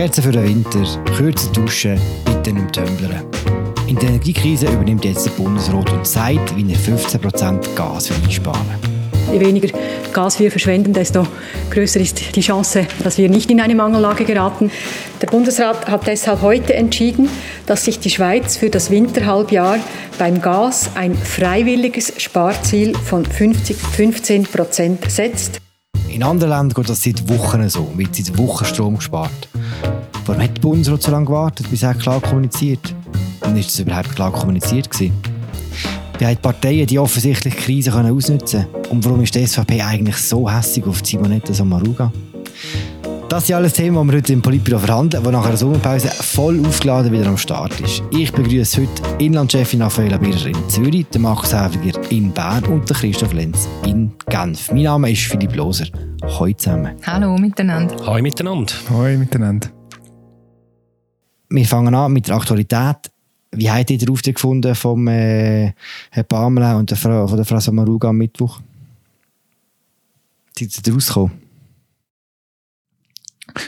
Kerzen für den Winter, kürzer duschen, bitte nicht tömblern. In der Energiekrise übernimmt jetzt der Bundesrat und zeigt, wie er 15% Gas einsparen. Je weniger Gas wir verschwenden, desto größer ist die Chance, dass wir nicht in eine Mangellage geraten. Der Bundesrat hat deshalb heute entschieden, dass sich die Schweiz für das Winterhalbjahr beim Gas ein freiwilliges Sparziel von 50, 15 Prozent setzt. In anderen Ländern geht das seit Wochen so, wird seit Wochen Strom gespart. Warum hat der Bundesrat so lange gewartet, bis er klar kommuniziert? Und ist es überhaupt klar kommuniziert gewesen? Wie haben die Parteien die offensichtlich Krise können Und warum ist die SVP eigentlich so hässlich auf Simonetta Sommaruga? Das sind alles Themen, die wir heute im Politbüro verhandeln, wo nach einer Sommerpause voll aufgeladen wieder am Start ist. Ich begrüße heute Inlandchefin Raffaella Birrer in Zürich, den Markus Häfiger in Bern und den Christoph Lenz in Genf. Mein Name ist Philipp Loser. Hallo zusammen. Hallo miteinander. Hallo miteinander. Hallo miteinander. Wir fangen an mit der Aktualität. Wie habt ihr den Auftritt gefunden vom äh, Herrn Pamela und der Frau, von der Frau Samaruga am Mittwoch? Sind sie rausgekommen?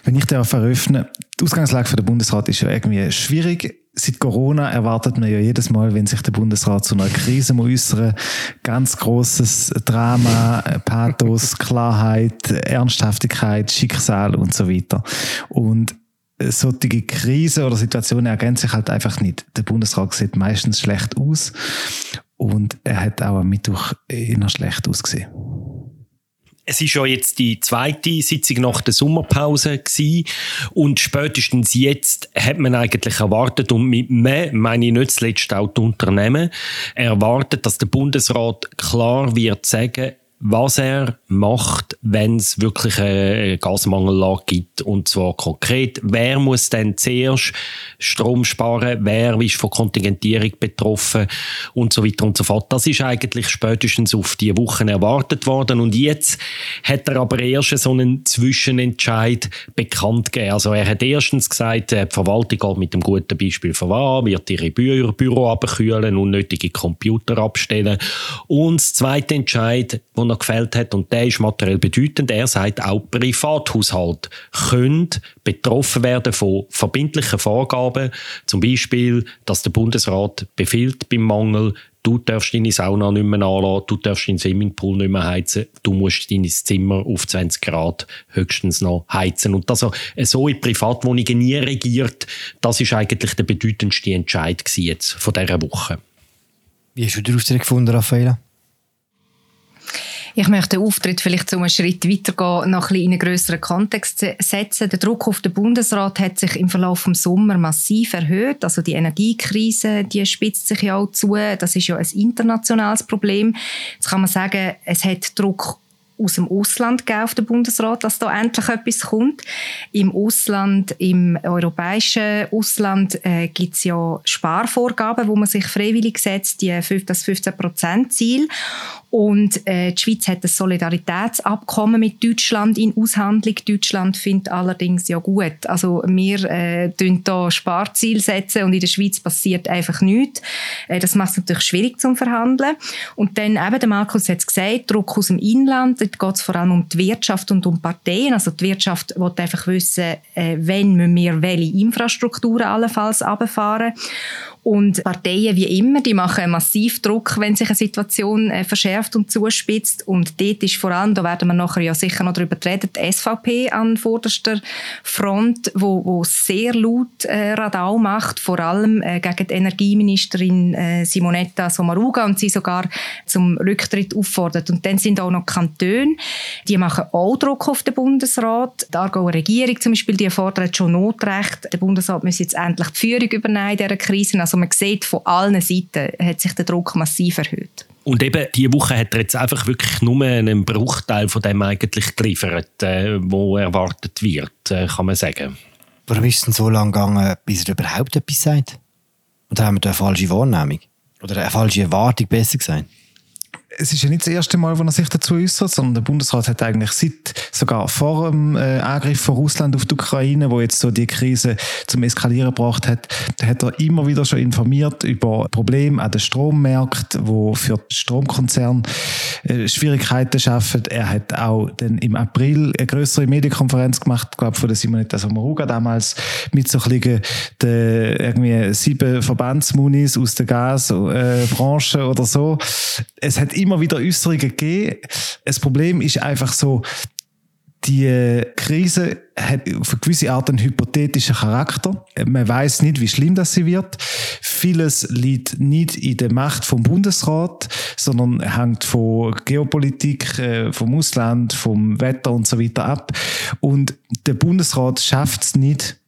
Wenn ich darf eröffnen, die Ausgangslage für den Bundesrat ist ja irgendwie schwierig. Seit Corona erwartet man ja jedes Mal, wenn sich der Bundesrat zu einer Krise äußern ganz großes Drama, Pathos, Klarheit, Ernsthaftigkeit, Schicksal und so weiter. Und solche Krisen oder Situationen ergänzen sich halt einfach nicht. Der Bundesrat sieht meistens schlecht aus und er hat auch am Mittwoch eher schlecht ausgesehen es ist ja jetzt die zweite Sitzung nach der Sommerpause gewesen. und spätestens jetzt hat man eigentlich erwartet und mit mehr meine ich nicht zuletzt auch die Unternehmen erwartet, dass der Bundesrat klar wird sagen, was er macht, wenn es wirklich eine Gasmangellage gibt. Und zwar konkret, wer muss denn zuerst Strom sparen, wer ist von Kontingentierung betroffen und so weiter und so fort. Das ist eigentlich spätestens auf die Wochen erwartet worden. Und jetzt hat er aber erst so einen Zwischenentscheid bekannt gegeben. Also er hat erstens gesagt, die Verwaltung geht mit dem guten Beispiel voran, wird ihre Bü Büro abkühlen, unnötige Computer abstellen. Und das zweite Entscheid, noch gefällt hat, und der ist materiell bedeutend, er sagt, auch Privathaushalte können betroffen werden von verbindlichen Vorgaben, zum Beispiel, dass der Bundesrat befiehlt beim Mangel, du darfst deine Sauna nicht mehr anlassen, du darfst deinen Swimmingpool nicht mehr heizen, du musst dein Zimmer auf 20 Grad höchstens noch heizen. Und das so in Privatwohnungen nie regiert, das ist eigentlich der bedeutendste Entscheid jetzt von dieser Woche. Wie hast du den Auftritt gefunden, Raffaella? Ich möchte den Auftritt vielleicht so einen Schritt weitergehen, noch ein bisschen in einen grösseren Kontext setzen. Der Druck auf den Bundesrat hat sich im Verlauf des Sommers massiv erhöht. Also die Energiekrise, die spitzt sich ja auch zu. Das ist ja ein internationales Problem. Jetzt kann man sagen, es hat Druck aus dem Ausland auf den Bundesrat, dass da endlich etwas kommt. Im Ausland, im europäischen Ausland äh, gibt es ja Sparvorgaben, wo man sich freiwillig setzt, die, das 15%-Ziel. Und äh, die Schweiz hat ein Solidaritätsabkommen mit Deutschland in Aushandlung. Deutschland findet allerdings ja gut. Also wir äh, tun da Sparziel setzen und in der Schweiz passiert einfach nichts. Äh, das macht es natürlich schwierig zum Verhandeln. Und dann eben, der Markus hat es gesagt, Druck aus dem Inland. Dort geht es vor allem um die Wirtschaft und um Parteien. Also die Wirtschaft will einfach wissen, äh, wenn wir welche Infrastrukturen allenfalls runterfahren. Und Parteien wie immer, die machen massiv Druck, wenn sich eine Situation äh, verschärft und zuspitzt. Und dort ist vor allem, da werden wir nachher ja sicher noch darüber reden, die SVP an vorderster Front, wo, wo sehr laut äh, Radau macht, vor allem äh, gegen die Energieministerin äh, Simonetta Sommaruga und sie sogar zum Rücktritt auffordert. Und dann sind auch noch Kantone, die machen auch Druck auf den Bundesrat. Die Aargauer Regierung zum Beispiel, die fordert schon Notrecht. Der Bundesrat muss jetzt endlich die Führung übernehmen in dieser Krise. Also man sieht, von allen Seiten hat sich der Druck massiv erhöht. Und eben, diese Woche hat er jetzt einfach wirklich nur einen Bruchteil von dem eigentlich geliefert, äh, wo erwartet wird, äh, kann man sagen. Warum ist es denn so lange gegangen, bis er überhaupt etwas sagt? Und haben wir da eine falsche Wahrnehmung? Oder eine falsche Erwartung, besser gesagt? Es ist ja nicht das erste Mal, wo er sich dazu äußert, sondern der Bundesrat hat eigentlich seit, sogar vor dem äh, Angriff von Russland auf die Ukraine, wo jetzt so die Krise zum Eskalieren gebracht hat, hat er immer wieder schon informiert über Probleme an den Strommärkten, wo für Stromkonzerne äh, Schwierigkeiten schaffen. Er hat auch dann im April eine größere Medienkonferenz gemacht, glaube von der Simonetta Sommaruga damals, mit so ein den, irgendwie sieben Verbandsmunis aus der Gasbranche oder so. Es hat immer wieder Äußerungen gegeben. Das Problem ist einfach so, die Krise hat auf eine gewisse Art einen hypothetischen Charakter. Man weiß nicht, wie schlimm das sie wird. Vieles liegt nicht in der Macht vom Bundesrat, sondern hängt von Geopolitik, äh, vom Ausland, vom Wetter und so weiter ab. Und der Bundesrat schafft es nicht,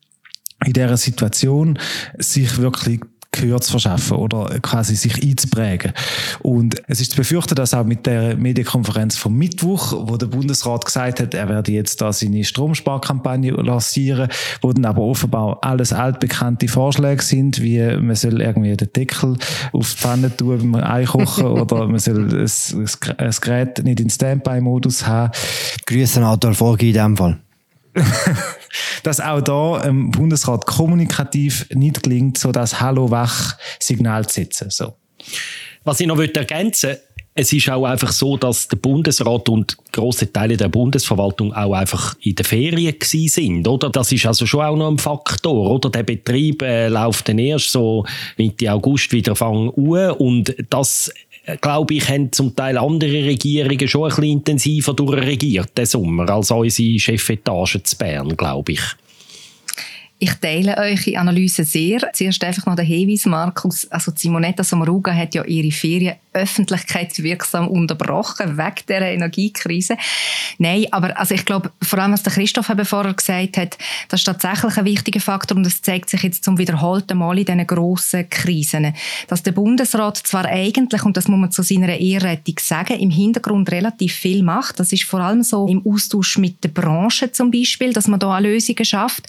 in dieser Situation sich wirklich Gehör zu verschaffen oder quasi sich einzuprägen. Und es ist zu befürchten, dass auch mit der Medienkonferenz vom Mittwoch, wo der Bundesrat gesagt hat, er werde jetzt da seine Stromsparkampagne lancieren, wo dann aber offenbar alles altbekannte Vorschläge sind, wie man soll irgendwie den Deckel auf die Pfanne tun, wenn man einkochen oder man soll ein, Gerät nicht in Standby-Modus haben. Grüße an Adolf Orgi in dem Fall. dass auch da im Bundesrat kommunikativ nicht gelingt, so das Hallo-Wach-Signal zu setzen. So. Was ich noch ergänzen möchte, es ist auch einfach so, dass der Bundesrat und große Teile der Bundesverwaltung auch einfach in der Ferien sind, oder? Das ist also schon auch noch ein Faktor, oder? Der Betrieb äh, läuft dann erst so Mitte August wieder fangen an und das glaube ich, haben zum Teil andere Regierungen schon ein bisschen intensiver durchregiert, den Sommer, als unsere Chefetage zu Bern, glaube ich. Ich teile eure Analyse sehr. Zuerst einfach noch der Hinweis, Markus. Also Simonetta Sommaruga hat ja ihre Ferien öffentlichkeitswirksam unterbrochen, wegen der Energiekrise. Nein, aber also ich glaube, vor allem was der Christoph eben vorher gesagt hat, das ist tatsächlich ein wichtiger Faktor und das zeigt sich jetzt zum wiederholten Mal in diesen grossen Krisen, dass der Bundesrat zwar eigentlich, und das muss man zu seiner Ehrrettung sagen, im Hintergrund relativ viel macht. Das ist vor allem so im Austausch mit der Branche zum Beispiel, dass man da Lösungen schafft,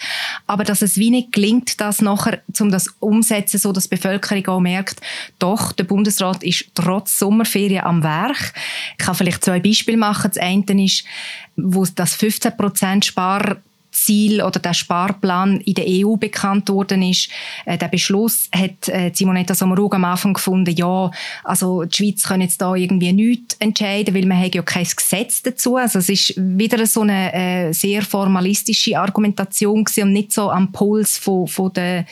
aber dass es wie nicht gelingt, das nachher, um das umsetzen, so dass die Bevölkerung auch merkt, doch, der Bundesrat ist trotz Sommerferien am Werk. Ich kann vielleicht zwei Beispiele machen. Das eine ist, wo das 15% Spar Ziel oder der Sparplan in der EU bekannt worden ist. Äh, der Beschluss hat äh, Simonetta Sommaruga am Anfang gefunden, ja, also die Schweiz kann jetzt da irgendwie nichts entscheiden, weil man hat ja kein Gesetz dazu. Also es ist wieder so eine äh, sehr formalistische Argumentation gewesen und nicht so am Puls von, von der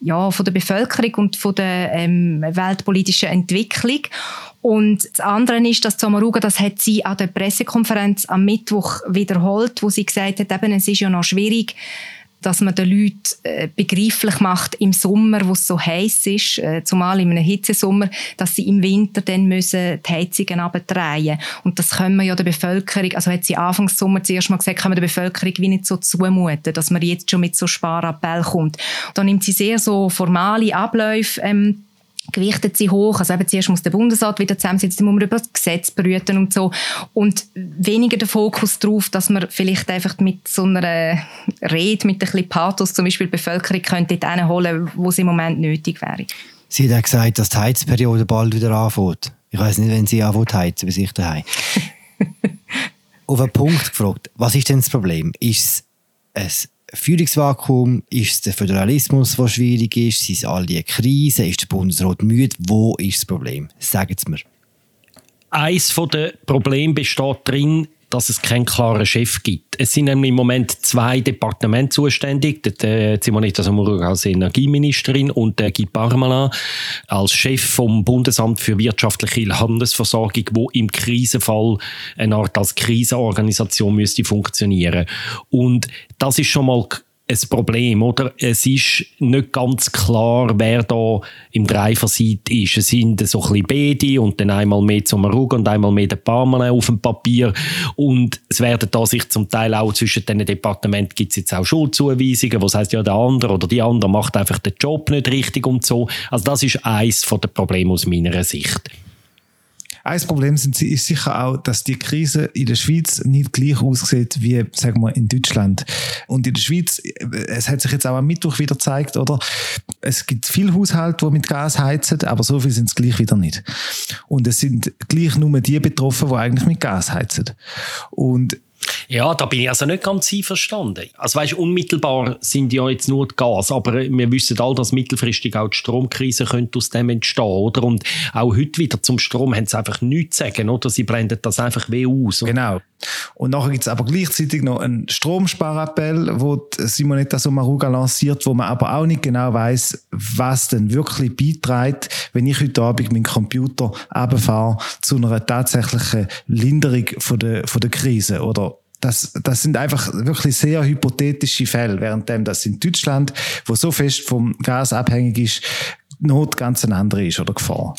ja, von der Bevölkerung und von der ähm, weltpolitischen Entwicklung. Und das andere ist, dass Sommaruga, das hat sie an der Pressekonferenz am Mittwoch wiederholt, wo sie gesagt hat, eben, es ist ja noch schwierig, dass man den Leuten äh, begreiflich macht im Sommer, wo es so heiß ist, äh, zumal in einem Hitzesommer, dass sie im Winter dann müssen die Heizungen abdrehen Und das können wir ja der Bevölkerung, also hat sie Anfangs Sommer zuerst mal gesagt, können wir der Bevölkerung wie nicht so zumuten, dass man jetzt schon mit so Sparappell kommt. Da nimmt sie sehr so formale Abläufe ähm, gewichtet sie hoch. Also eben zuerst muss der Bundesrat wieder zusammensitzen, muss man über das Gesetz brüten und so. Und weniger der Fokus darauf, dass man vielleicht einfach mit so einer Rede, mit ein bisschen Pathos zum Beispiel die Bevölkerung könnte dort holen, wo es im Moment nötig wäre. Sie hat auch gesagt, dass die Heizperiode bald wieder anfängt. Ich weiß nicht, wenn Sie anfängt heizen, bis ich daheim. Auf einen Punkt gefragt, was ist denn das Problem? Ist es Führungsvakuum? Ist es der Föderalismus, der schwierig ist? Sind es all die Krisen? Ist der Bundesrat müde? Wo ist das Problem? Sagen Sie mir. Eines der Probleme besteht darin, dass es keinen klaren Chef gibt. Es sind nämlich im Moment zwei Departemente zuständig, der Simonetta Sommaruga als Energieministerin und der Guy Parmelin als Chef vom Bundesamt für wirtschaftliche Landesversorgung, wo im Krisenfall eine Art als Krisenorganisation müsste funktionieren. Und das ist schon mal ein Problem, oder? Es ist nicht ganz klar, wer da im Dreiversit ist. Es sind so ein bisschen beide und dann einmal mehr zum Rug und einmal mehr der Parmelin auf dem Papier. Und es werden da sich zum Teil auch zwischen diesen Departementen gibt es jetzt auch Schuldzuweisungen, wo es heisst, ja, der andere oder die andere macht einfach den Job nicht richtig und so. Also das ist eins der Probleme aus meiner Sicht. Ein Problem sind, ist sicher auch, dass die Krise in der Schweiz nicht gleich aussieht wie, sagen wir, in Deutschland. Und in der Schweiz, es hat sich jetzt auch am Mittwoch wieder gezeigt, oder? Es gibt viele Haushalte, die mit Gas heizen, aber so viel sind es gleich wieder nicht. Und es sind gleich nur die betroffen, die eigentlich mit Gas heizen. Und ja, da bin ich also nicht ganz einverstanden. Also weißt, unmittelbar sind ja jetzt nur die Gas, aber wir wissen all, dass mittelfristig auch die Stromkrise könnte aus dem entstehen, oder? Und auch heute wieder zum Strom haben sie einfach nichts zu sagen, oder? Sie blenden das einfach wie aus. Genau. Und nachher gibt es aber gleichzeitig noch einen Stromsparappell, wo Simonetta Sommaruga lanciert, wo man aber auch nicht genau weiß, was denn wirklich beiträgt, wenn ich heute Abend meinen Computer runterfahre zu einer tatsächlichen Linderung von der, von der Krise, oder? Das, das sind einfach wirklich sehr hypothetische Fälle, währenddem das in Deutschland, wo so fest vom Gas abhängig ist, Not ganz eine andere ist oder Gefahr.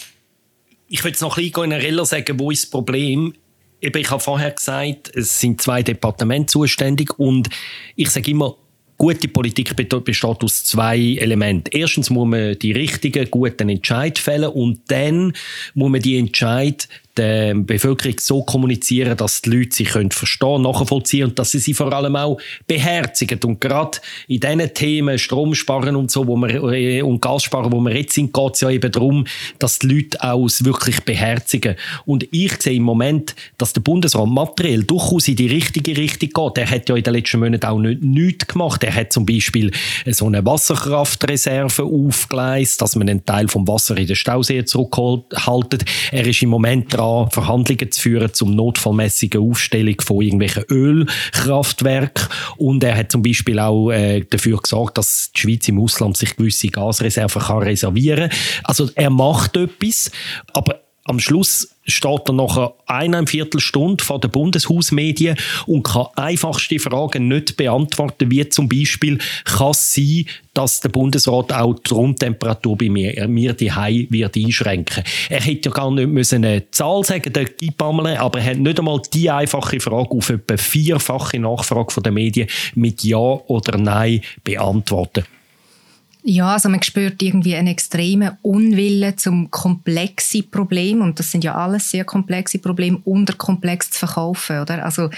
Ich würde jetzt noch ein bisschen genereller sagen, wo ist das Problem? Eben, ich habe vorher gesagt, es sind zwei Departemente zuständig und ich sage immer, gute Politik besteht aus zwei Elementen. Erstens muss man die richtigen, guten Entscheid fällen und dann muss man die Entscheid der Bevölkerung so kommunizieren, dass die Leute sich können verstehen, nachvollziehen und dass sie sie vor allem auch beherzigen. Und gerade in diesen Themen, Stromsparen und so, wo wir, äh, und Gassparen, wo wir jetzt sind, geht es ja eben darum, dass die Leute auch es wirklich beherzigen. Und ich sehe im Moment, dass der Bundesrat materiell durchaus in die richtige Richtung geht. Er hat ja in den letzten Monaten auch nicht nichts gemacht. Er hat zum Beispiel so eine Wasserkraftreserve aufgeleistet, dass man einen Teil vom Wasser in den Stausee zurückhaltet. Er ist im Moment dran, daran, Verhandlungen zu führen zum notfallmäßigen Aufstellung von irgendwelchen Ölkraftwerken. Und er hat zum Beispiel auch äh, dafür gesorgt, dass die Schweiz im Ausland sich gewisse Gasreserven kann reservieren kann. Also er macht etwas, aber am Schluss steht er nach einer Viertelstunde vor den Bundeshausmedien und kann einfachste Fragen nicht beantworten, wie zum Beispiel, kann es sein, dass der Bundesrat auch die Raumtemperatur bei mir, äh, mir die wird einschränken. Er hätte ja gar nicht müssen eine Zahl sagen, der Gipamele, aber er hat nicht einmal die einfache Frage auf etwa vierfache Nachfrage von den Medien mit Ja oder Nein beantworten. Ja, also man spürt irgendwie einen extremen Unwillen zum komplexen Problem und das sind ja alles sehr komplexe Probleme unterkomplex zu verkaufen, oder? Also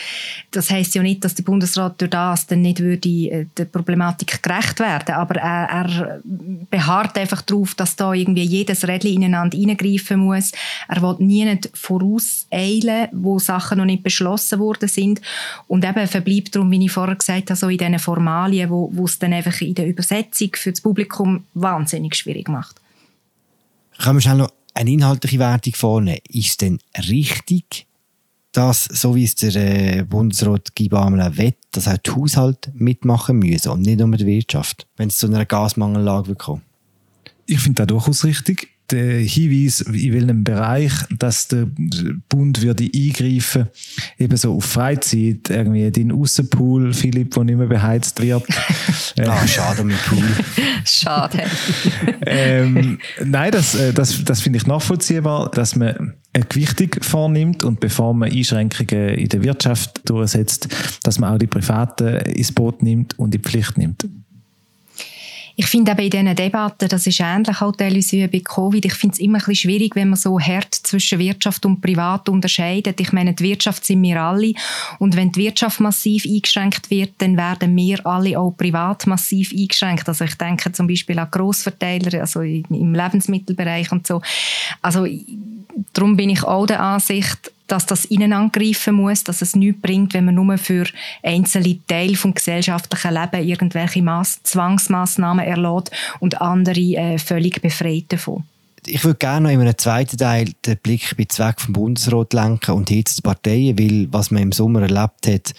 das heißt ja nicht, dass der Bundesrat durch das dann nicht würde äh, der Problematik gerecht werden, aber er, er beharrt einfach darauf, dass da irgendwie jedes Rädchen ineinander eingreifen muss. Er will nie nicht vorauseilen, wo Sachen noch nicht beschlossen worden sind und eben verbleibt darum, wie ich vorher gesagt habe, so in diesen Formalien, wo, wo es dann einfach in der Übersetzung für das Publikum Publikum wahnsinnig schwierig macht. Können wir schnell noch eine inhaltliche Wertung vornehmen? Ist es denn richtig, dass, so wie es der äh, Bundesrat Guy Bamler will, dass auch die Haushalte mitmachen müssen und nicht nur die Wirtschaft, wenn es zu einer Gasmangellage kommt? Ich finde das durchaus richtig der Hinweis, in welchem Bereich, dass der Bund würde eingreifen, eben so auf Freizeit, irgendwie den Aussenpool, Philipp, der nicht mehr beheizt wird. ah, schade mit Pool. schade. ähm, nein, das, äh, das, das finde ich nachvollziehbar, dass man eine Gewichtung vornimmt und bevor man Einschränkungen in der Wirtschaft durchsetzt, dass man auch die Privaten ins Boot nimmt und in die Pflicht nimmt. Ich finde eben in diesen Debatten, das ist ähnlich auch teilweise wie bei Covid, ich finde es immer ein bisschen schwierig, wenn man so hart zwischen Wirtschaft und Privat unterscheidet. Ich meine, die Wirtschaft sind wir alle und wenn die Wirtschaft massiv eingeschränkt wird, dann werden wir alle auch privat massiv eingeschränkt. Also ich denke zum Beispiel an Grossverteiler, also im Lebensmittelbereich und so. Also darum bin ich auch der Ansicht, dass das ineinander greifen muss, dass es nichts bringt, wenn man nur für einzelne Teile vom gesellschaftlichen Leben irgendwelche Mass Zwangsmaßnahmen erlaubt und andere äh, völlig befreit davon. Ich würde gerne noch in einem zweiten Teil den Blick bei Zweck vom Bundesrat lenken und jetzt die Parteien, weil was man im Sommer erlebt hat,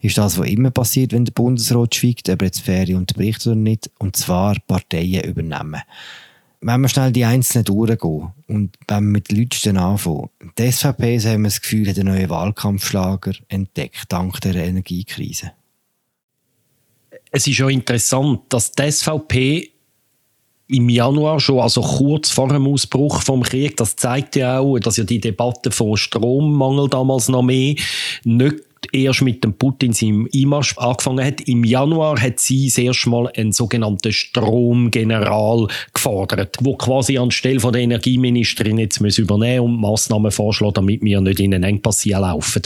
ist das, was immer passiert, wenn der Bundesrat schweigt, ob er jetzt Ferien unterbricht oder nicht, und zwar Parteien übernehmen wenn wir schnell die Einzelnen durchgehen und wenn wir mit den Leuten anfangen, die SVP, so haben wir das Gefühl, hat einen neuen Wahlkampfschlager entdeckt, dank der Energiekrise. Es ist ja interessant, dass die SVP im Januar schon, also kurz vor dem Ausbruch vom Krieg, das zeigt ja auch, dass ja die Debatte vom Strommangel damals noch mehr nicht erst mit dem Putin seinem Einmarsch angefangen hat. Im Januar hat sie das Mal einen sogenannten Stromgeneral gefordert, wo quasi anstelle von der Energieministerin jetzt übernehmen und Massnahmen vorschlagen, damit wir nicht in einen Engpass laufen.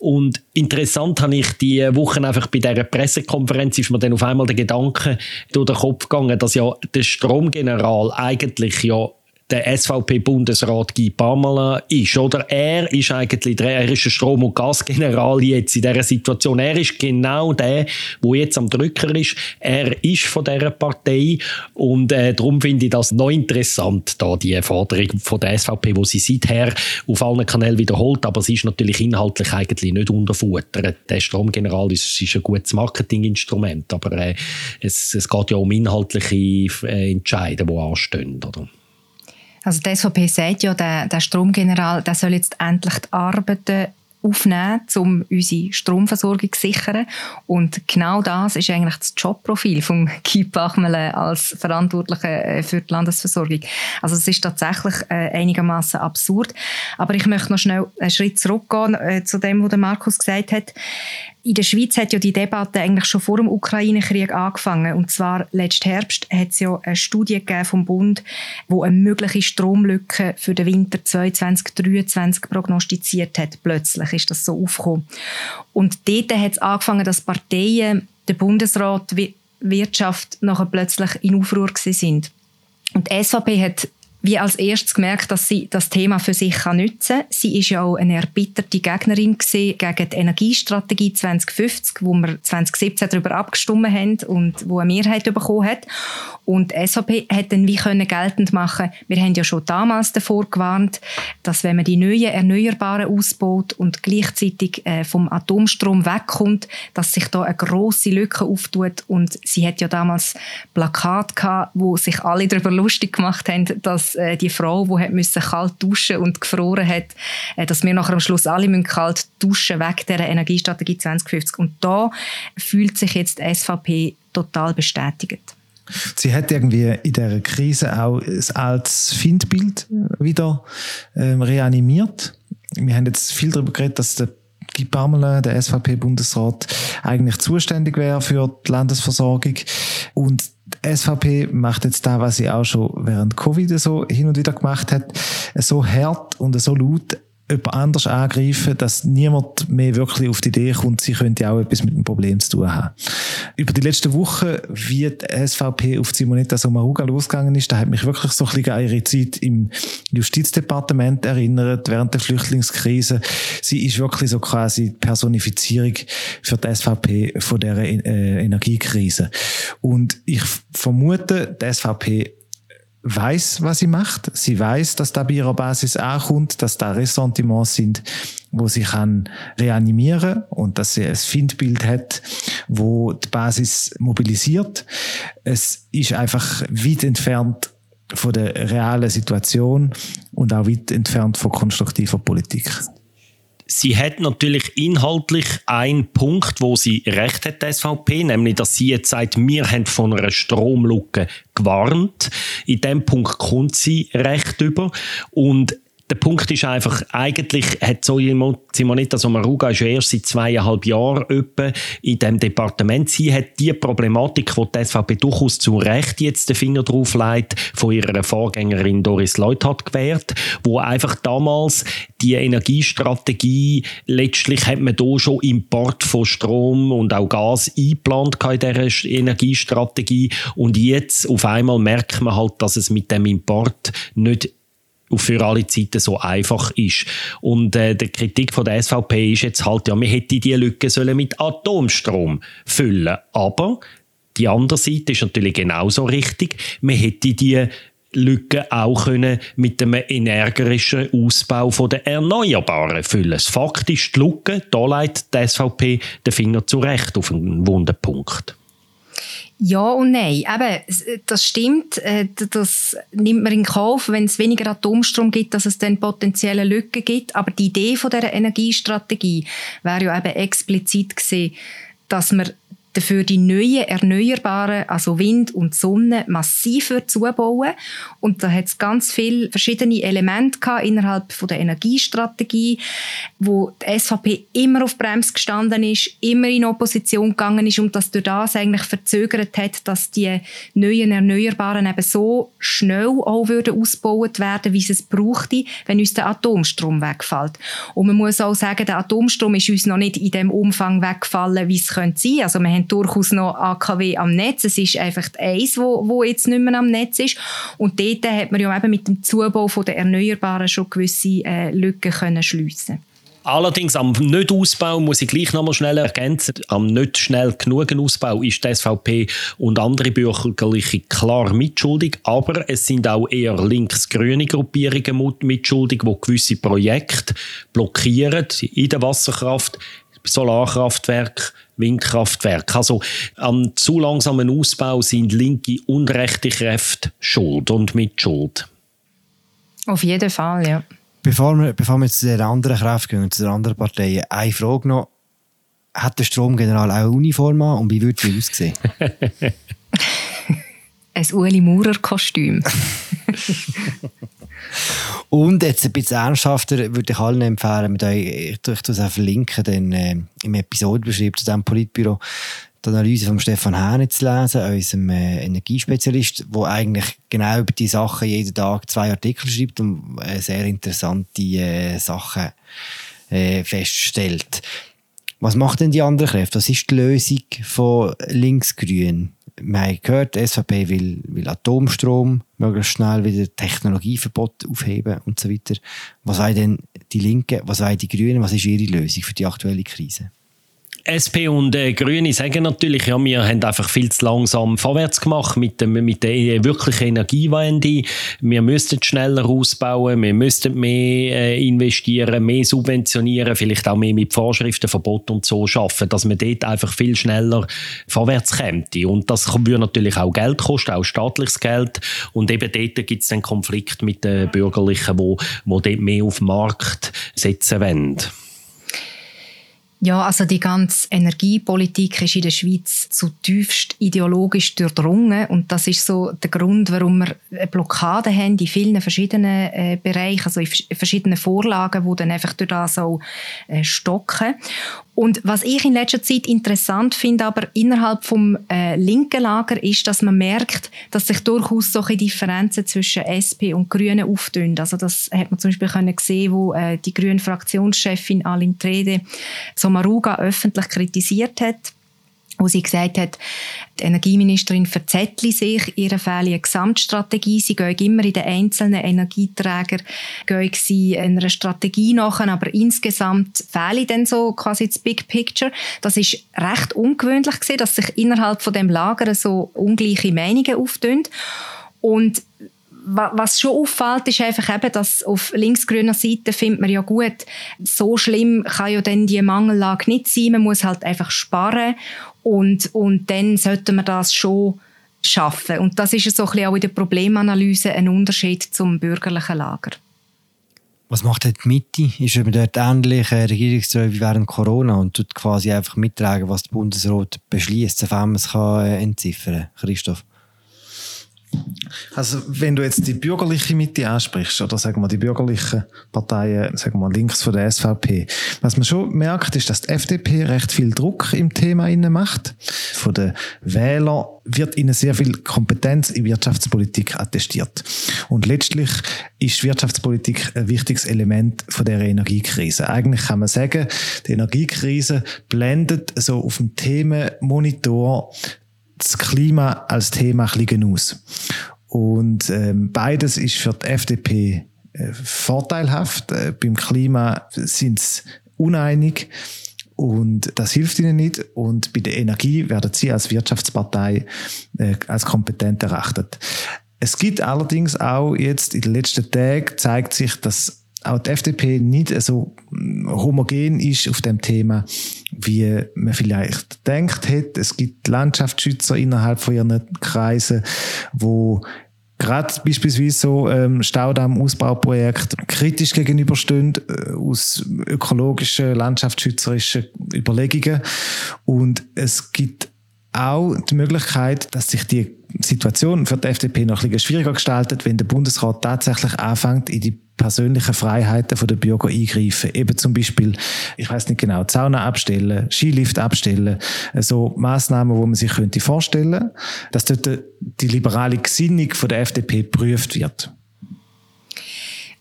Und interessant habe ich die Woche einfach bei dieser Pressekonferenz ist mir dann auf einmal der Gedanke durch den Kopf gegangen, dass ja der Stromgeneral eigentlich ja der SVP-Bundesrat Guy Pamela ist. Oder er ist eigentlich der, er ist ein Strom- und Gasgeneral jetzt in dieser Situation. Er ist genau der, wo jetzt am Drücker ist. Er ist von dieser Partei und äh, darum finde ich das noch interessant, da die Forderung von der SVP, wo sie seither auf allen Kanälen wiederholt, aber sie ist natürlich inhaltlich eigentlich nicht unterfuttert. Der Stromgeneral ist, ist ein gutes Marketinginstrument, aber äh, es, es geht ja um inhaltliche äh, Entscheide, die anstehen, oder? Also die SVP sagt ja, der, der Stromgeneral der soll jetzt endlich die Arbeiten aufnehmen, um unsere Stromversorgung zu sichern. Und genau das ist eigentlich das Jobprofil von Guy Bachmele als Verantwortlicher äh, für die Landesversorgung. Also es ist tatsächlich äh, einigermaßen absurd. Aber ich möchte noch schnell einen Schritt zurückgehen äh, zu dem, was Markus gesagt hat in der Schweiz hat ja die Debatte eigentlich schon vor dem Ukraine-Krieg angefangen. Und zwar letzten Herbst hat es ja eine Studie gegeben vom Bund, wo eine mögliche Stromlücke für den Winter 2022-2023 prognostiziert hat. Plötzlich ist das so aufgekommen. Und dort hat es angefangen, dass Parteien, der Bundesrat, Wirtschaft nachher plötzlich in Aufruhr sind. Und die SVP hat wie als erstes gemerkt, dass sie das Thema für sich kann nutzen kann. Sie ist ja auch eine erbitterte Gegnerin gegen die Energiestrategie 2050, wo wir 2017 darüber abgestimmt haben und wo eine Mehrheit bekommen hat. Und die SVP hat dann wie können geltend machen, wir haben ja schon damals davor gewarnt, dass wenn man die neuen Erneuerbaren ausbaut und gleichzeitig äh, vom Atomstrom wegkommt, dass sich da eine große Lücke auftut. Und sie hat ja damals Plakat gehabt, wo sich alle darüber lustig gemacht haben, dass dass äh, die Frau, die hat müssen kalt duschen und gefroren hat, äh, dass wir nachher am Schluss alle müssen kalt duschen wegen der Energiestrategie 2050. Und da fühlt sich jetzt die SVP total bestätigt. Sie hat irgendwie in dieser Krise auch ein altes Findbild wieder ähm, reanimiert. Wir haben jetzt viel darüber geredet, dass der Guy Parmelin, der SVP-Bundesrat, eigentlich zuständig wäre für die Landesversorgung. Und die SVP macht jetzt da, was sie auch schon während Covid so hin und wieder gemacht hat, so hart und so laut jemand anders angreifen, dass niemand mehr wirklich auf die Idee kommt, sie könnte auch etwas mit dem Problem zu tun haben. Über die letzten Wochen, wie die SVP auf Simonetta Sommaruga losgegangen ist, da hat mich wirklich so ein bisschen an ihre Zeit im Justizdepartement erinnert, während der Flüchtlingskrise. Sie ist wirklich so quasi Personifizierung für die SVP von der äh, Energiekrise. Und ich vermute, die SVP weiß, was sie macht. Sie weiß, dass da bei ihrer Basis ankommt, dass da Ressentiments sind, wo sie kann reanimieren und dass sie ein Findbild hat, wo die Basis mobilisiert. Es ist einfach weit entfernt von der realen Situation und auch weit entfernt von konstruktiver Politik. Sie hat natürlich inhaltlich einen Punkt, wo sie recht hat, die SVP, nämlich, dass sie jetzt sagt, wir haben von einer Stromlücke gewarnt. In dem Punkt kommt sie recht über. Und der Punkt ist einfach, eigentlich hat Simonetta Sommaruga ja erst seit zweieinhalb Jahren etwa in dem Departement. Sie hat die Problematik, die die SVP durchaus zu Recht jetzt den Finger drauf legt, von ihrer Vorgängerin Doris Leuthard gewährt, wo einfach damals die Energiestrategie, letztlich hat man da schon Import von Strom und auch Gas eingeplant in dieser Energiestrategie und jetzt auf einmal merkt man halt, dass es mit dem Import nicht für alle Zeiten so einfach ist. Und äh, die Kritik von der SVP ist jetzt halt, ja, man hätte die Lücke sollen mit Atomstrom füllen. Aber die andere Seite ist natürlich genauso richtig. Man hätte die Lücke auch können mit dem energischen Ausbau der Erneuerbaren füllen. Faktisch die Lücke, da leitet die SVP den Finger zurecht auf einen wunden Punkt. Ja und nein. Eben, das stimmt. Äh, das nimmt man in Kauf, wenn es weniger Atomstrom gibt, dass es dann potenzielle Lücken gibt. Aber die Idee von der Energiestrategie wäre ja eben explizit gesehen, dass man dafür die neuen Erneuerbaren, also Wind und Sonne, massiv zubauen. Und da hat es ganz viele verschiedene Elemente gehabt innerhalb von der Energiestrategie, wo die SVP immer auf Bremse gestanden ist, immer in Opposition gegangen ist und das durch das eigentlich verzögert hat, dass die neuen Erneuerbaren eben so schnell auch würden ausgebaut werden, wie es es brauchte, wenn uns der Atomstrom wegfällt. Und man muss auch sagen, der Atomstrom ist uns noch nicht in dem Umfang weggefallen, wie es könnte sein. Also wir haben durchaus noch AKW am Netz. Es ist einfach eins, wo, wo jetzt nicht mehr am Netz ist. Und dort hat man ja eben mit dem Zubau von der Erneuerbaren schon gewisse äh, Lücken können schliessen Allerdings am Nicht-Ausbau muss ich gleich noch mal schnell ergänzen. Am nicht schnell genug Ausbau ist die SVP und andere Bürgerliche klar mitschuldig. Aber es sind auch eher links-grüne Gruppierungen mitschuldig, die gewisse Projekte blockieren in der Wasserkraft, Solarkraftwerk, Windkraftwerk. Also am zu langsamen Ausbau sind linke und rechte Kräfte schuld und mitschuld. Auf jeden Fall, ja. Bevor wir, bevor wir zu den anderen Kräften gehen, zu den anderen Parteien, eine Frage noch. Hat der Stromgeneral auch eine Uniform an und wie würde die aussehen? ein Ueli Maurer-Kostüm. und jetzt ein bisschen ernsthafter würde ich allen empfehlen, mit euch, ich das auch verlinken, dann, äh, im Episodenbeschrieb zu diesem Politbüro, die Analyse von Stefan Hähne zu lesen, unserem äh, Energiespezialist, der eigentlich genau über die Sachen jeden Tag zwei Artikel schreibt und äh, sehr interessante äh, Sachen äh, feststellt. Was macht denn die anderen Kräfte? Was ist die Lösung von Linksgrün? Wir haben gehört, die SVP will, will Atomstrom möglichst schnell wieder Technologieverbot aufheben und so weiter. Was wollen denn die Linken, was wollen die Grünen, was ist ihre Lösung für die aktuelle Krise? SP und äh, Grüne sagen natürlich, ja, wir haben einfach viel zu langsam vorwärts gemacht mit, dem, mit der wirklichen Energiewende. Wir müssten schneller ausbauen, wir müssten mehr äh, investieren, mehr subventionieren, vielleicht auch mehr mit Vorschriften, Verbot und so schaffen, dass man dort einfach viel schneller vorwärts kommt. Und das würde natürlich auch Geld kosten, auch staatliches Geld. Und eben dort gibt es einen Konflikt mit den Bürgerlichen, wo, wo dort mehr auf den Markt setzen wollen. Ja, also die ganze Energiepolitik ist in der Schweiz zutiefst ideologisch durchdrungen und das ist so der Grund, warum wir eine Blockade haben in vielen verschiedenen äh, Bereichen, also in verschiedenen Vorlagen, wo dann einfach durch das auch äh, stocken. Und was ich in letzter Zeit interessant finde, aber innerhalb vom äh, linken Lager, ist, dass man merkt, dass sich durchaus solche Differenzen zwischen SP und Grünen auftun. Also das hat man zum Beispiel können sehen, wo äh, die grüne Fraktionschefin Aline Trede Sommaruga öffentlich kritisiert hat wo sie gesagt hat, die Energieministerin verzettle sich, ihre fehle eine Gesamtstrategie, sie gehen immer in den einzelnen Energieträger, gehen sie einer Strategie nach, aber insgesamt fehle dann so quasi das Big Picture. Das ist recht ungewöhnlich gewesen, dass sich innerhalb von dem Lager so ungleiche Meinungen auftun. Und was schon auffällt, ist einfach eben, dass auf linksgrüner Seite findet man ja gut, so schlimm kann ja dann die Mangellage nicht sein. Man muss halt einfach sparen und, und dann sollte man das schon schaffen. Und das ist so ein bisschen auch in der Problemanalyse ein Unterschied zum bürgerlichen Lager. Was macht die Mitte? Ist man dort ähnlich äh, regierungstreu wie während Corona und tut quasi einfach mittragen, was der Bundesrat beschließt, sofern man es kann, äh, entziffern kann? Christoph? Also, wenn du jetzt die bürgerliche Mitte ansprichst, oder sagen wir die bürgerlichen Parteien, sagen wir links von der SVP, was man schon merkt, ist, dass die FDP recht viel Druck im Thema inne macht. Von den Wählern wird ihnen sehr viel Kompetenz in Wirtschaftspolitik attestiert. Und letztlich ist Wirtschaftspolitik ein wichtiges Element von der Energiekrise. Eigentlich kann man sagen, die Energiekrise blendet so auf dem Themenmonitor das Klima als Thema ein bisschen. Und ähm, beides ist für die FDP äh, vorteilhaft. Äh, beim Klima sind sie uneinig und das hilft ihnen nicht. Und bei der Energie werden sie als Wirtschaftspartei äh, als kompetent erachtet. Es gibt allerdings auch jetzt in den letzten Tagen zeigt sich, dass auch die FDP nicht so homogen ist auf dem Thema, wie man vielleicht denkt hätte. Es gibt Landschaftsschützer innerhalb von ihren Kreisen, wo gerade beispielsweise so ähm, Staudamm-Ausbauprojekt kritisch gegenüberstehen äh, aus ökologischen, landschaftsschützerischen Überlegungen. Und es gibt auch die Möglichkeit, dass sich die Situation für die FDP noch ein bisschen schwieriger gestaltet, wenn der Bundesrat tatsächlich anfängt, in die persönlichen Freiheiten der Bürger eingreifen. Eben zum Beispiel, ich weiß nicht genau, Sauna abstellen, Skilift abstellen, so Maßnahmen, wo man sich könnte vorstellen, dass dort die liberale Gesinnung von der FDP geprüft wird.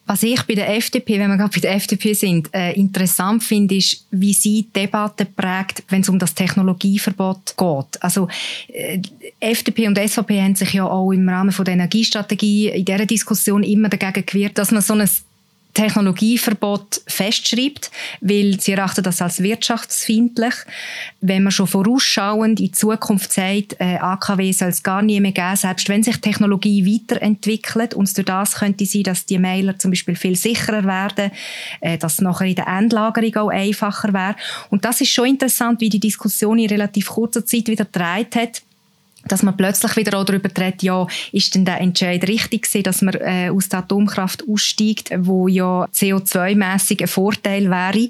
Was ich bei der FDP, wenn wir gerade bei der FDP sind, äh, interessant finde, ist, wie sie Debatte prägt, wenn es um das Technologieverbot geht. Also äh, FDP und SVP haben sich ja auch im Rahmen von der Energiestrategie in dieser Diskussion immer dagegen gewehrt, dass man so ein Technologieverbot festschreibt, weil sie erachten das als wirtschaftsfeindlich. Wenn man schon vorausschauend in Zukunft sagt, äh, AKW soll es gar nie mehr geben, selbst wenn sich Technologie weiterentwickelt und durch das könnte sein, dass die Mailer zum Beispiel viel sicherer werden, äh, dass nachher in der Endlagerung auch einfacher wäre. Und das ist schon interessant, wie die Diskussion in relativ kurzer Zeit wieder gedreht hat dass man plötzlich wieder auch darüber redet, ja, ist denn der Entscheid richtig gewesen, dass man äh, aus der Atomkraft aussteigt, wo ja CO2-mässig ein Vorteil wäre?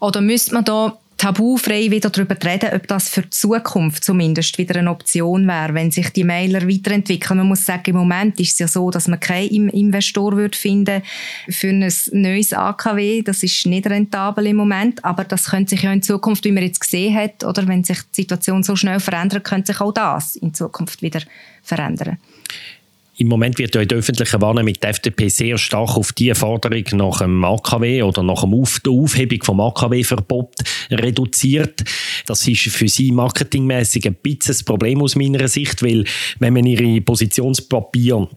Oder müsste man da tabufrei wieder darüber reden, ob das für die Zukunft zumindest wieder eine Option wäre, wenn sich die Mailer weiterentwickeln. Man muss sagen, im Moment ist es ja so, dass man keinen Investor würde finden für ein neues AKW. Das ist nicht rentabel im Moment, aber das könnte sich ja in Zukunft, wie man jetzt gesehen hat, oder wenn sich die Situation so schnell verändert, könnte sich auch das in Zukunft wieder verändern. Im Moment wird ja in der öffentlichen Wahrnehmung die FDP sehr stark auf die Forderung nach dem AKW oder nach dem auf der Aufhebung vom AKW-Verbot reduziert. Das ist für sie marketingmäßig ein bisschen ein Problem aus meiner Sicht, weil wenn man ihre Positionspapier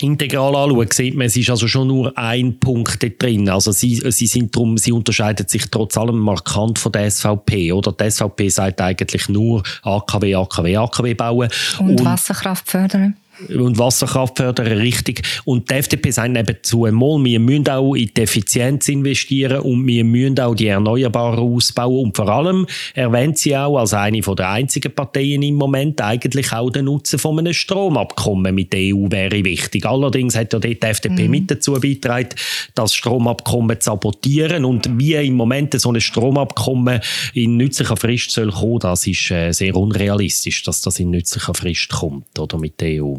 integral anschaut, sieht man, es ist also schon nur ein Punkt drin. Also sie, sie sind drum, sie unterscheiden sich trotz allem markant von der SVP, oder? Die SVP sagt eigentlich nur AKW, AKW, AKW bauen. Und, und Wasserkraft fördern und Wasserkraft fördern, richtig. Und die FDP sagt eben zu, mal, wir müssen auch in die Effizienz investieren und wir müssen auch die Erneuerbaren ausbauen. Und vor allem erwähnt sie auch als eine der einzigen Parteien im Moment eigentlich auch den Nutzen von einem Stromabkommen mit der EU wäre wichtig. Allerdings hat ja dort die FDP mhm. mit dazu beigetragen, das Stromabkommen zu sabotieren. Und wie im Moment so ein Stromabkommen in nützlicher Frist soll kommen, das ist äh, sehr unrealistisch, dass das in nützlicher Frist kommt oder mit der EU.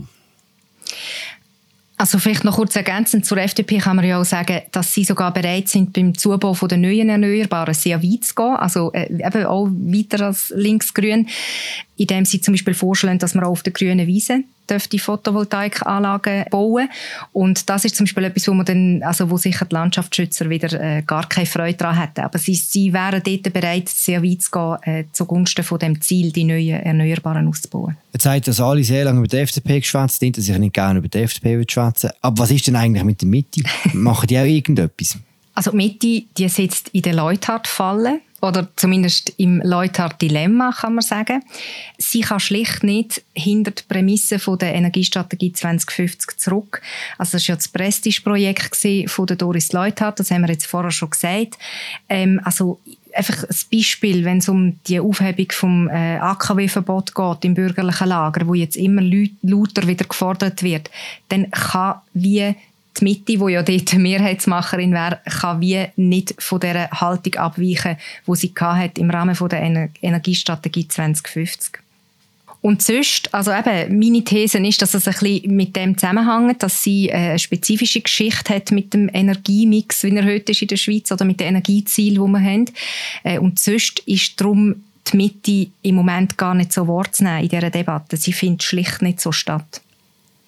Also vielleicht noch kurz ergänzend zur FDP kann man ja auch sagen, dass sie sogar bereit sind, beim Zubau von den neuen Erneuerbaren sehr weit zu gehen, also äh, eben auch weiter als linksgrün, indem sie zum Beispiel vorschlagen, dass man auch auf der grünen Wiese dürfte Photovoltaikanlagen bauen und das ist zum Beispiel etwas, wo man dann, also wo sicher die Landschaftsschützer wieder äh, gar keine Freude daran hätten. Aber sie, sie wären dort bereit, sehr weit zu gehen, äh, zugunsten von dem Ziel, die neuen Erneuerbaren auszubauen. Jetzt sagt dass alle sehr lange über die FDP geschwätzt sind, dass ich nicht gerne über die FDP schwätzen Aber was ist denn eigentlich mit der Mitte? Machen die auch irgendetwas? Also die Mitte, die sitzt in der Leuthard-Falle oder zumindest im Leuthard-Dilemma, kann man sagen. Sie kann schlicht nicht hinter die Prämisse der Energiestrategie 2050 zurück. Also das war ja das Prestige-Projekt von der Doris Leuthard, das haben wir jetzt vorher schon gesagt. Ähm, also einfach ein Beispiel, wenn es um die Aufhebung vom äh, AKW-Verbot geht im bürgerlichen Lager, wo jetzt immer lauter wieder gefordert wird, dann kann wie die Mitte, die ja dort Mehrheitsmacherin wäre, kann wie nicht von der Haltung abweichen, die sie hat im Rahmen der Energiestrategie 2050. Und sonst, also eben, meine These ist, dass es ein bisschen mit dem zusammenhängt, dass sie äh, eine spezifische Geschichte hat mit dem Energiemix, wie er heute ist in der Schweiz, oder mit den Energiezielen, die wir haben. Äh, und sonst ist darum die Mitte im Moment gar nicht so wahrzunehmen in dieser Debatte. Sie findet schlicht nicht so statt.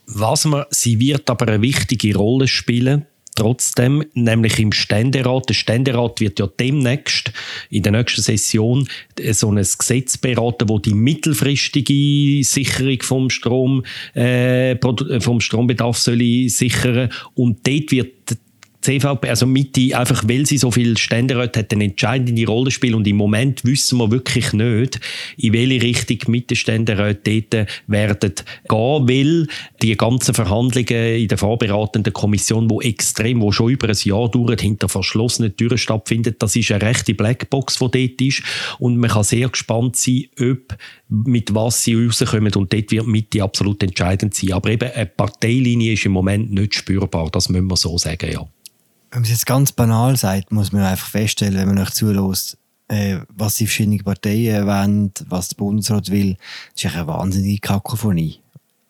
Was man, sie wird aber eine wichtige Rolle spielen, trotzdem, nämlich im Ständerat. Der Ständerat wird ja demnächst in der nächsten Session so ein Gesetz beraten, wo die mittelfristige Sicherung vom Strom, äh, vom Strombedarf soll sichern und dort wird CVP, also Mitte, einfach weil sie so viel Ständeräte hat, eine entscheidende Rolle spielen. Und im Moment wissen wir wirklich nicht, in welche Richtung Mitte-Ständeräte dort werden gehen, weil die ganzen Verhandlungen in der vorbereitenden Kommission, wo extrem, wo schon über ein Jahr dauert, hinter verschlossenen Türen stattfindet, das ist eine rechte Blackbox, die dort ist. Und man kann sehr gespannt sein, ob mit was sie rauskommen. Und dort wird Mitte absolut entscheidend sein. Aber eben eine Parteilinie ist im Moment nicht spürbar, das müssen wir so sagen, ja wenn man es jetzt ganz banal sagt, muss man einfach feststellen, wenn man euch zulässt, äh, was die verschiedenen Parteien wollen, was der Bundesrat will, das ist eine wahnsinnige Kakophonie.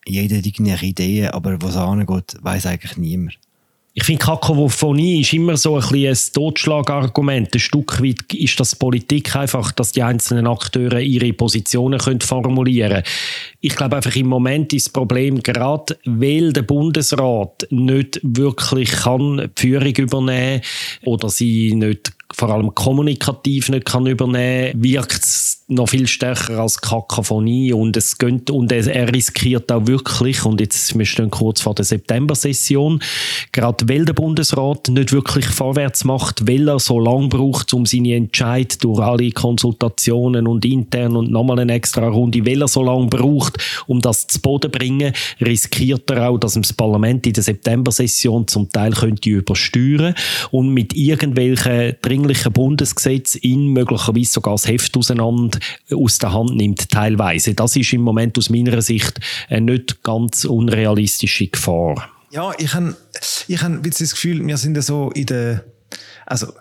Jeder hat irgendwelche Ideen, aber was angeht, weiß eigentlich niemand. Ich finde, Kakophonie ist immer so ein, ein Totschlagargument. Ein Stück weit ist das Politik einfach, dass die einzelnen Akteure ihre Positionen können formulieren können. Ich glaube einfach im Moment ist das Problem, gerade weil der Bundesrat nicht wirklich kann die Führung übernehmen oder sie nicht vor allem kommunikativ nicht kann übernehmen, wirkt es noch viel stärker als Kakophonie und es geht, und er riskiert auch wirklich und jetzt wir stehen kurz vor der September-Session, gerade weil der Bundesrat nicht wirklich vorwärts macht, weil er so lange braucht, um seine Entscheid durch alle Konsultationen und intern und nochmal eine extra Runde, weil er so lange braucht, um das zu Boden bringen, riskiert er auch, dass das Parlament in der September-Session zum Teil könnte übersteuern und mit irgendwelchen dringlichen Bundesgesetzen in möglicherweise sogar das Heft auseinander aus der Hand nimmt, teilweise. Das ist im Moment aus meiner Sicht eine nicht ganz unrealistische Gefahr. Ja, ich habe ich hab das Gefühl, wir sind ja so in der also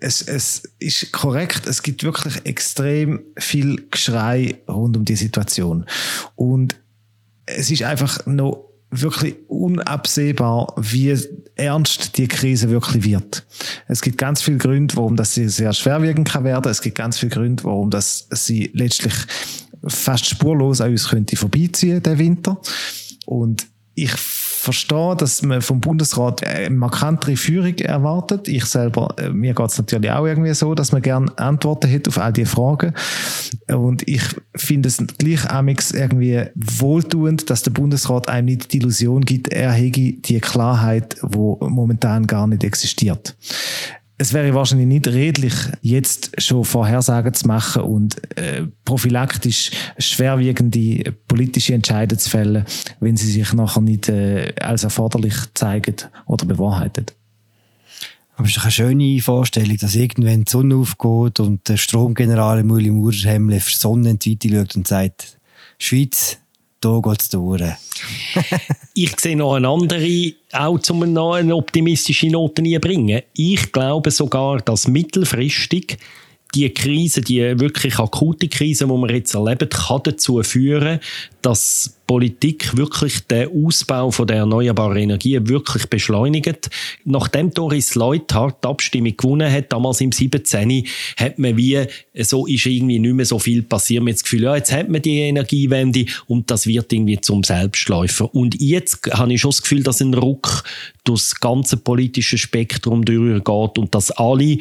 es, es ist korrekt, es gibt wirklich extrem viel Geschrei rund um die Situation. Und es ist einfach noch wirklich unabsehbar, wie ernst die Krise wirklich wird. Es gibt ganz viele Gründe, warum das sie sehr schwerwiegend kann werden. Es gibt ganz viele Gründe, warum das sie letztlich fast spurlos an uns könnte vorbeiziehen, der Winter. Und ich verstehe, dass man vom Bundesrat eine markantere Führung erwartet. Ich selber, äh, mir geht es natürlich auch irgendwie so, dass man gerne Antworten hätte auf all diese Fragen. Und ich finde es gleich amix irgendwie wohltuend, dass der Bundesrat einem nicht die Illusion gibt, er hätte die Klarheit, wo momentan gar nicht existiert es wäre wahrscheinlich nicht redlich, jetzt schon Vorhersagen zu machen und äh, prophylaktisch schwerwiegende politische Entscheidungen zu fällen, wenn sie sich nachher nicht äh, als erforderlich zeigen oder bewahrheiten. Aber es ist doch eine schöne Vorstellung, dass irgendwann die Sonne aufgeht und der Stromgeneral im Uli Maurer für Sonne in die Weite schaut und sagt, Schweiz, da geht es durch. ich sehe noch eine andere, auch um eine optimistische Note bringen. Ich glaube sogar, dass mittelfristig die Krise, die wirklich akute Krise, die wir jetzt erleben, kann dazu führen, dass Politik wirklich den Ausbau von der erneuerbaren Energie wirklich beschleunigt. Nachdem Doris Leuthard die Abstimmung gewonnen hat, damals im 17., hat man wie, so ist irgendwie nicht mehr so viel passiert. Man hat das Gefühl, ja, jetzt hat man die Energiewende und das wird irgendwie zum Selbstläufer. Und jetzt habe ich schon das Gefühl, dass ein Ruck durchs ganze politische Spektrum durchgeht und dass alle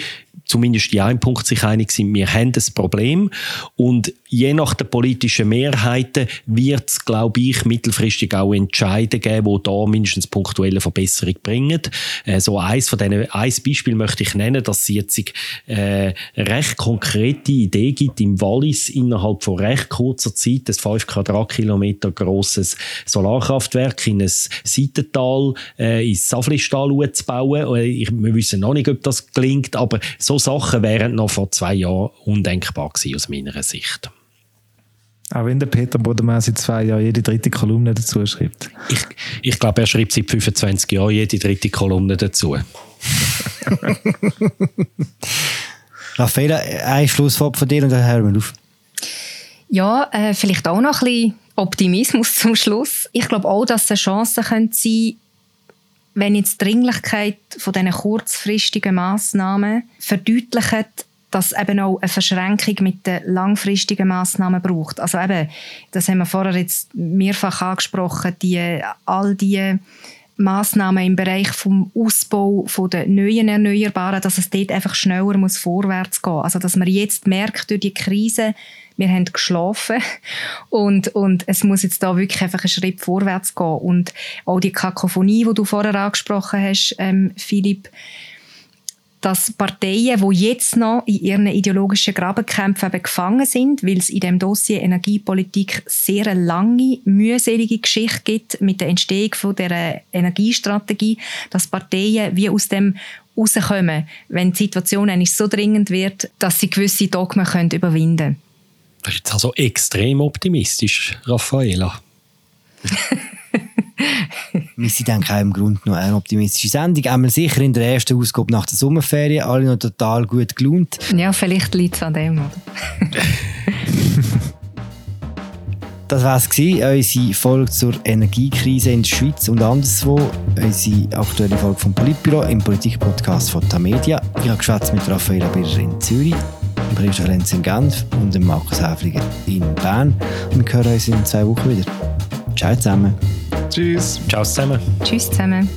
zumindest in einem Punkt sich einig sind, wir haben das Problem. Und je nach der politischen Mehrheiten wird es, glaube ich, mittelfristig auch Entscheide geben, die da mindestens punktuelle Verbesserung bringen. Äh, so eins von denen, ein Beispiel möchte ich nennen, dass es jetzt äh, recht konkrete Idee gibt im Wallis innerhalb von recht kurzer Zeit ein 5 Quadratkilometer grosses Solarkraftwerk in ein Seitental, äh, ins Saflistal zu bauen. Äh, ich, wir wissen noch nicht, ob das gelingt, aber so Sachen wären noch vor zwei Jahren undenkbar gewesen, aus meiner Sicht. Auch wenn der Peter Bodemann seit zwei Jahren jede dritte Kolumne dazu schreibt. Ich, ich glaube, er schreibt seit 25 Jahren jede dritte Kolumne dazu. Raffaella, ein Schlusswort von dir und dann hören wir auf. Ja, äh, vielleicht auch noch ein bisschen Optimismus zum Schluss. Ich glaube auch, dass es eine Chance könnte sein wenn jetzt die Dringlichkeit von diesen kurzfristigen Massnahmen verdeutlicht, dass es eben auch eine Verschränkung mit den langfristigen Massnahmen braucht. Also eben, das haben wir vorher jetzt mehrfach angesprochen, die, all die Massnahmen im Bereich vom Ausbau von der neuen Erneuerbaren, dass es dort einfach schneller muss vorwärts gehen. Also dass man jetzt merkt durch die Krise, wir haben geschlafen und, und es muss jetzt da wirklich einfach einen Schritt vorwärts gehen. Und auch die Kakophonie, die du vorher angesprochen hast, ähm, Philipp, dass Parteien, die jetzt noch in ihren ideologischen Grabenkämpfen gefangen sind, weil es in dem Dossier Energiepolitik sehr eine lange, mühselige Geschichte gibt mit der Entstehung von der Energiestrategie, dass Parteien wie aus dem rauskommen, wenn die Situation eigentlich so dringend wird, dass sie gewisse Dogmen können überwinden können. Das ist jetzt also extrem optimistisch, Raffaela. Wir sind denke ich auch im Grunde noch eine optimistische Sendung. Einmal sicher in der ersten Ausgabe nach der Sommerferien. Alle noch total gut gelohnt. Ja, vielleicht liegt es an dem. Oder? Das war es, unsere Folge zur Energiekrise in der Schweiz und anderswo. Unsere aktuelle Folge vom Politbüro im Politikpodcast von Tamedia. Ich habe geschwätzt mit Raffaella Birrer in Zürich, Brigitte Lenz in Genf und Markus Häfliger in Bern. Und wir hören uns in zwei Wochen wieder. Ciao zusammen. Tschüss. Ciao zusammen. Tschüss zusammen.